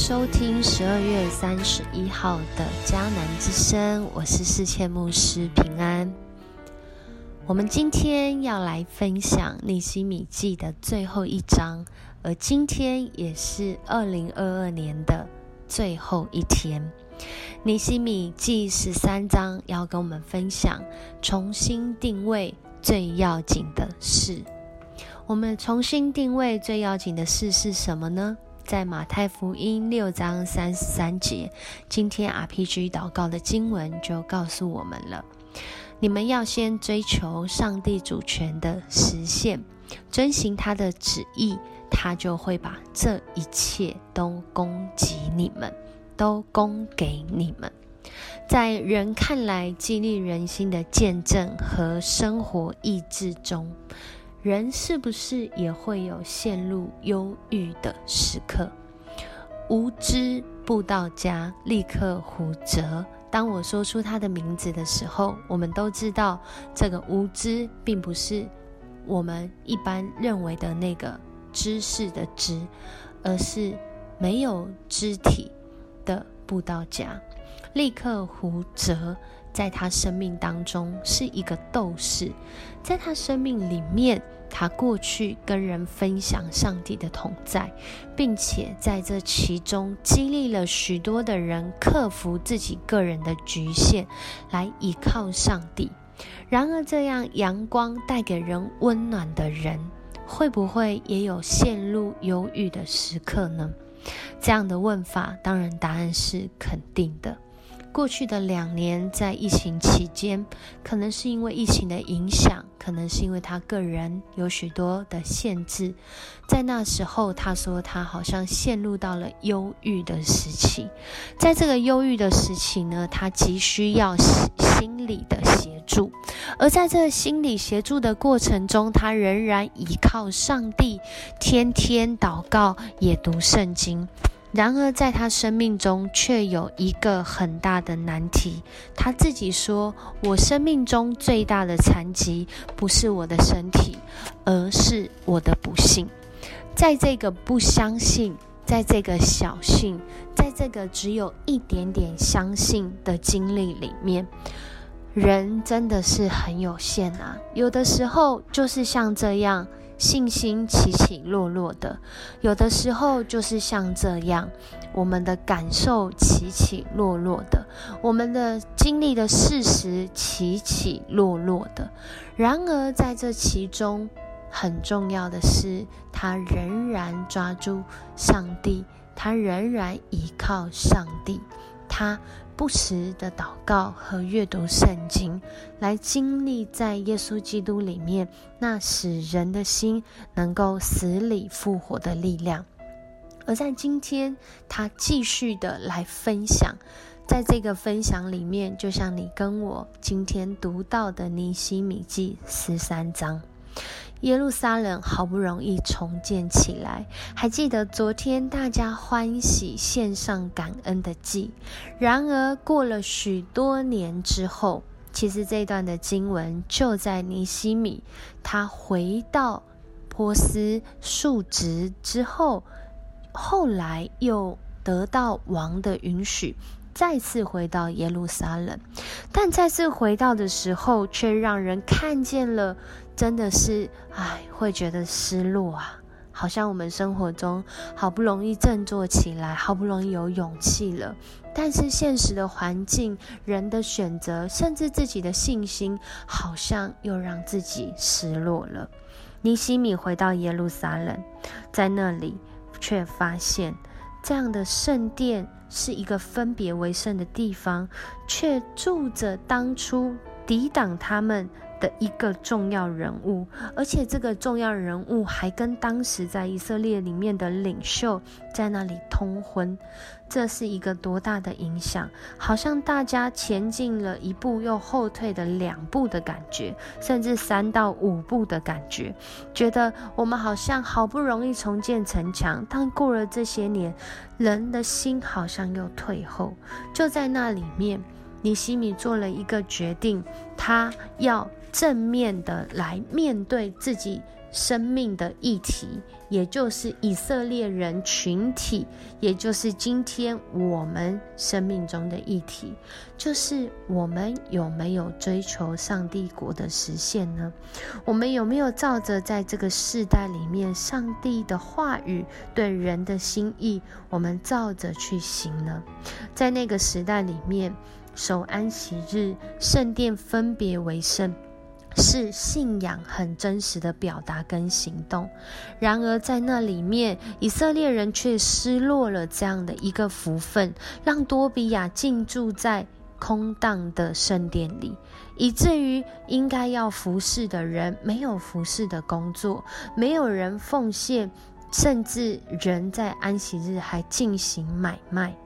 收听十二月三十一号的迦南之声，我是世谦牧师平安。我们今天要来分享《尼西米记》的最后一章，而今天也是二零二二年的最后一天。《尼西米记》十三章要跟我们分享重新定位最要紧的事。我们重新定位最要紧的事是什么呢？在马太福音六章三十三节，今天 RPG 祷告的经文就告诉我们了：你们要先追求上帝主权的实现，遵行他的旨意，他就会把这一切都供给你们，都供给你们。在人看来激励人心的见证和生活意志中。人是不是也会有陷入忧郁的时刻？无知布道家立刻胡哲。当我说出他的名字的时候，我们都知道，这个无知并不是我们一般认为的那个知识的知，而是没有肢体的布道家。立刻胡哲。在他生命当中是一个斗士，在他生命里面，他过去跟人分享上帝的同在，并且在这其中激励了许多的人克服自己个人的局限，来依靠上帝。然而，这样阳光带给人温暖的人，会不会也有陷入忧郁的时刻呢？这样的问法，当然答案是肯定的。过去的两年，在疫情期间，可能是因为疫情的影响，可能是因为他个人有许多的限制，在那时候，他说他好像陷入到了忧郁的时期。在这个忧郁的时期呢，他急需要心理的协助，而在这心理协助的过程中，他仍然依靠上帝，天天祷告，也读圣经。然而，在他生命中却有一个很大的难题。他自己说：“我生命中最大的残疾不是我的身体，而是我的不幸。”在这个不相信，在这个小信，在这个只有一点点相信的经历里面，人真的是很有限啊！有的时候就是像这样。信心起起落落的，有的时候就是像这样，我们的感受起起落落的，我们的经历的事实起起落落的。然而，在这其中，很重要的是，他仍然抓住上帝，他仍然依靠上帝，他。不时的祷告和阅读圣经，来经历在耶稣基督里面那使人的心能够死里复活的力量。而在今天，他继续的来分享，在这个分享里面，就像你跟我今天读到的尼西米记十三章。耶路撒冷好不容易重建起来，还记得昨天大家欢喜献上感恩的祭。然而过了许多年之后，其实这段的经文就在尼西米他回到波斯述职之后，后来又得到王的允许，再次回到耶路撒冷。但再次回到的时候，却让人看见了。真的是，唉，会觉得失落啊！好像我们生活中好不容易振作起来，好不容易有勇气了，但是现实的环境、人的选择，甚至自己的信心，好像又让自己失落了。尼西米回到耶路撒冷，在那里却发现，这样的圣殿是一个分别为圣的地方，却住着当初抵挡他们。的一个重要人物，而且这个重要人物还跟当时在以色列里面的领袖在那里通婚，这是一个多大的影响？好像大家前进了一步又后退的两步的感觉，甚至三到五步的感觉，觉得我们好像好不容易重建城墙，但过了这些年，人的心好像又退后。就在那里面，尼西米做了一个决定，他要。正面的来面对自己生命的议题，也就是以色列人群体，也就是今天我们生命中的议题，就是我们有没有追求上帝国的实现呢？我们有没有照着在这个世代里面上帝的话语对人的心意，我们照着去行呢？在那个时代里面，守安息日，圣殿分别为圣。是信仰很真实的表达跟行动，然而在那里面，以色列人却失落了这样的一个福分，让多比亚进驻在空荡的圣殿里，以至于应该要服侍的人没有服侍的工作，没有人奉献，甚至人在安息日还进行买卖。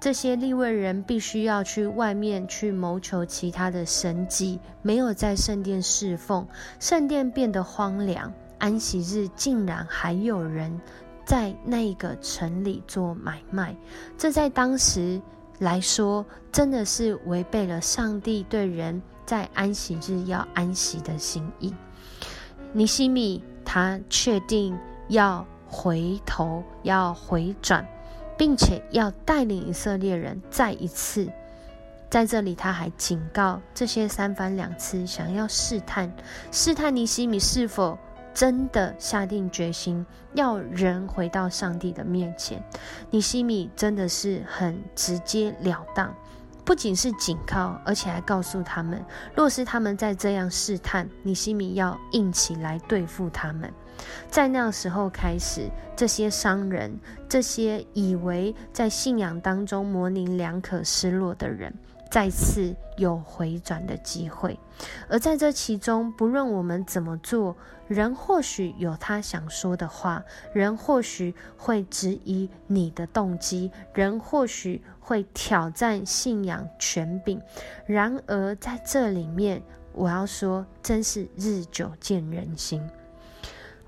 这些利未人必须要去外面去谋求其他的生计，没有在圣殿侍奉，圣殿变得荒凉。安息日竟然还有人在那个城里做买卖，这在当时来说真的是违背了上帝对人在安息日要安息的心意。尼西米他确定要回头，要回转。并且要带领以色列人再一次在这里，他还警告这些三番两次想要试探、试探尼西米是否真的下定决心要人回到上帝的面前。尼西米真的是很直截了当，不仅是警告，而且还告诉他们，若是他们再这样试探，你心里要硬起来对付他们。在那时候开始，这些商人，这些以为在信仰当中模棱两可、失落的人，再次有回转的机会。而在这其中，不论我们怎么做，人或许有他想说的话，人或许会质疑你的动机，人或许会挑战信仰权柄。然而在这里面，我要说，真是日久见人心。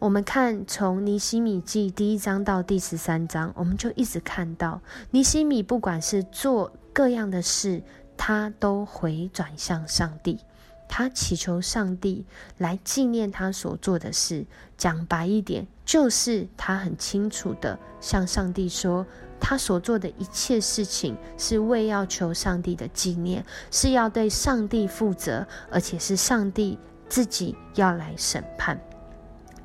我们看从尼西米记第一章到第十三章，我们就一直看到尼西米不管是做各样的事，他都回转向上帝，他祈求上帝来纪念他所做的事。讲白一点，就是他很清楚的向上帝说，他所做的一切事情是为要求上帝的纪念，是要对上帝负责，而且是上帝自己要来审判。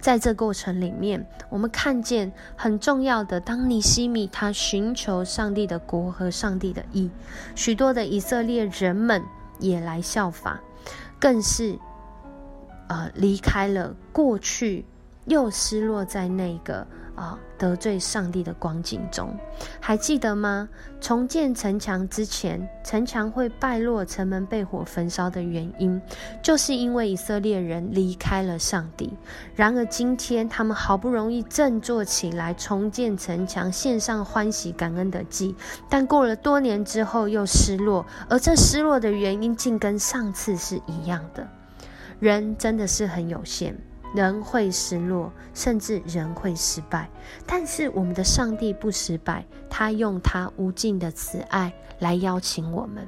在这过程里面，我们看见很重要的，当尼西米他寻求上帝的国和上帝的意，许多的以色列人们也来效法，更是呃离开了过去，又失落在那个。啊！得罪上帝的光景中，还记得吗？重建城墙之前，城墙会败落，城门被火焚烧的原因，就是因为以色列人离开了上帝。然而今天，他们好不容易振作起来，重建城墙，献上欢喜感恩的祭，但过了多年之后又失落，而这失落的原因，竟跟上次是一样的。人真的是很有限。人会失落，甚至人会失败，但是我们的上帝不失败，他用他无尽的慈爱来邀请我们，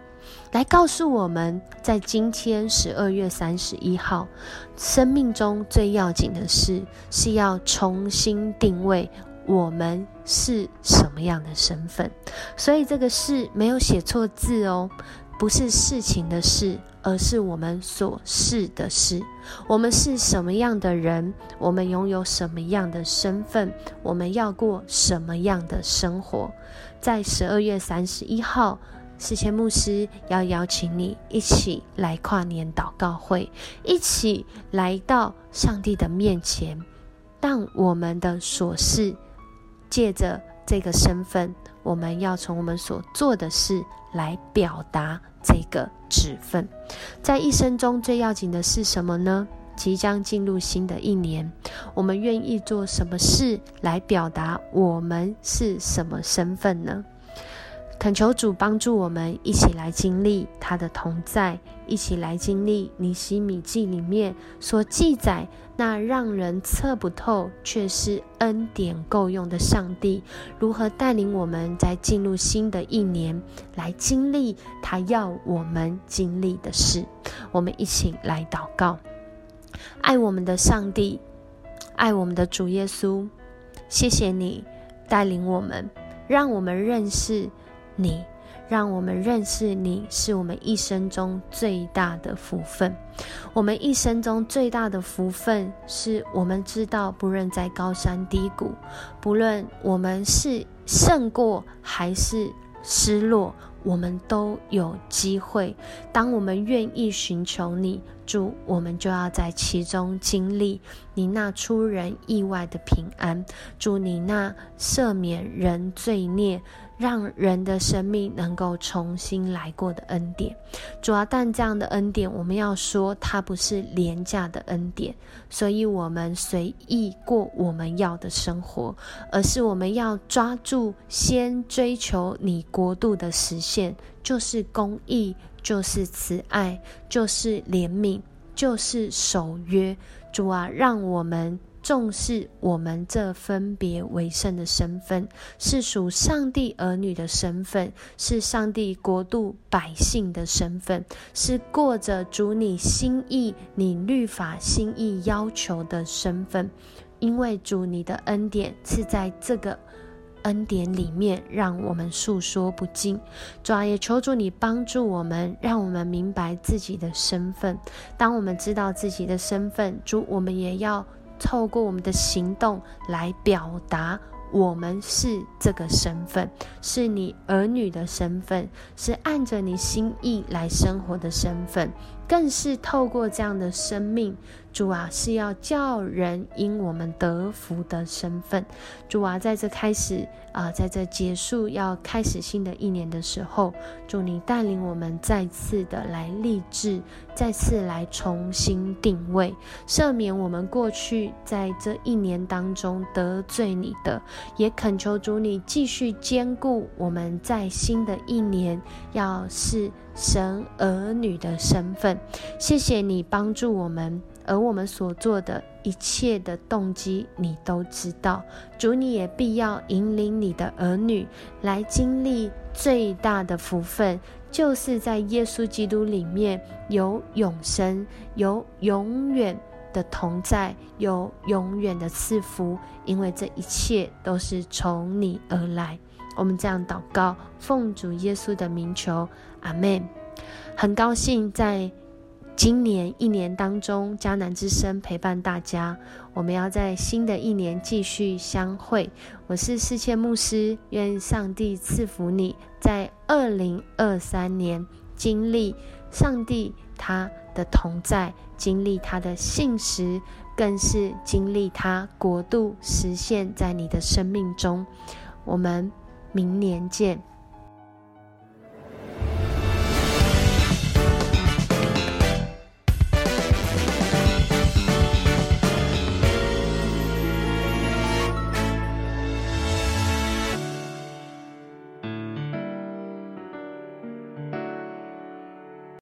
来告诉我们，在今天十二月三十一号，生命中最要紧的事是要重新定位我们是什么样的身份，所以这个是没有写错字哦。不是事情的事，而是我们所是的事。我们是什么样的人？我们拥有什么样的身份？我们要过什么样的生活？在十二月三十一号，世谦牧师要邀请你一起来跨年祷告会，一起来到上帝的面前，让我们的所事借着这个身份。我们要从我们所做的事来表达这个指分，在一生中最要紧的是什么呢？即将进入新的一年，我们愿意做什么事来表达我们是什么身份呢？恳求主帮助我们一起来经历他的同在，一起来经历尼西米记里面所记载那让人测不透却是恩典够用的上帝如何带领我们在进入新的一年来经历他要我们经历的事。我们一起来祷告，爱我们的上帝。爱我们的主耶稣，谢谢你带领我们，让我们认识你。让我们认识你是我们一生中最大的福分。我们一生中最大的福分，是我们知道，不论在高山低谷，不论我们是胜过还是失落，我们都有机会。当我们愿意寻求你，主，我们就要在其中经历你那出人意外的平安。祝，你那赦免人罪孽。让人的生命能够重新来过的恩典，主要但这样的恩典，我们要说它不是廉价的恩典，所以我们随意过我们要的生活，而是我们要抓住先追求你国度的实现，就是公义，就是慈爱，就是怜悯，就是守约。主啊，让我们。重视我们这分别为圣的身份，是属上帝儿女的身份，是上帝国度百姓的身份，是过着主你心意、你律法心意要求的身份。因为主你的恩典是在这个恩典里面，让我们诉说不尽。主啊，也求主你帮助我们，让我们明白自己的身份。当我们知道自己的身份，主，我们也要。透过我们的行动来表达，我们是这个身份，是你儿女的身份，是按着你心意来生活的身份，更是透过这样的生命。主啊，是要叫人因我们得福的身份。主啊，在这开始啊，在这结束要开始新的一年的时候，祝你带领我们再次的来立志，再次来重新定位，赦免我们过去在这一年当中得罪你的，也恳求主你继续兼顾我们在新的一年要是神儿女的身份。谢谢你帮助我们。而我们所做的一切的动机，你都知道。主，你也必要引领你的儿女来经历最大的福分，就是在耶稣基督里面有永生，有永远的同在，有永远的赐福。因为这一切都是从你而来。我们这样祷告，奉主耶稣的名求，阿门。很高兴在。今年一年当中，迦南之声陪伴大家。我们要在新的一年继续相会。我是世界牧师，愿上帝赐福你，在二零二三年经历上帝他的同在，经历他的信实，更是经历他国度实现在你的生命中。我们明年见。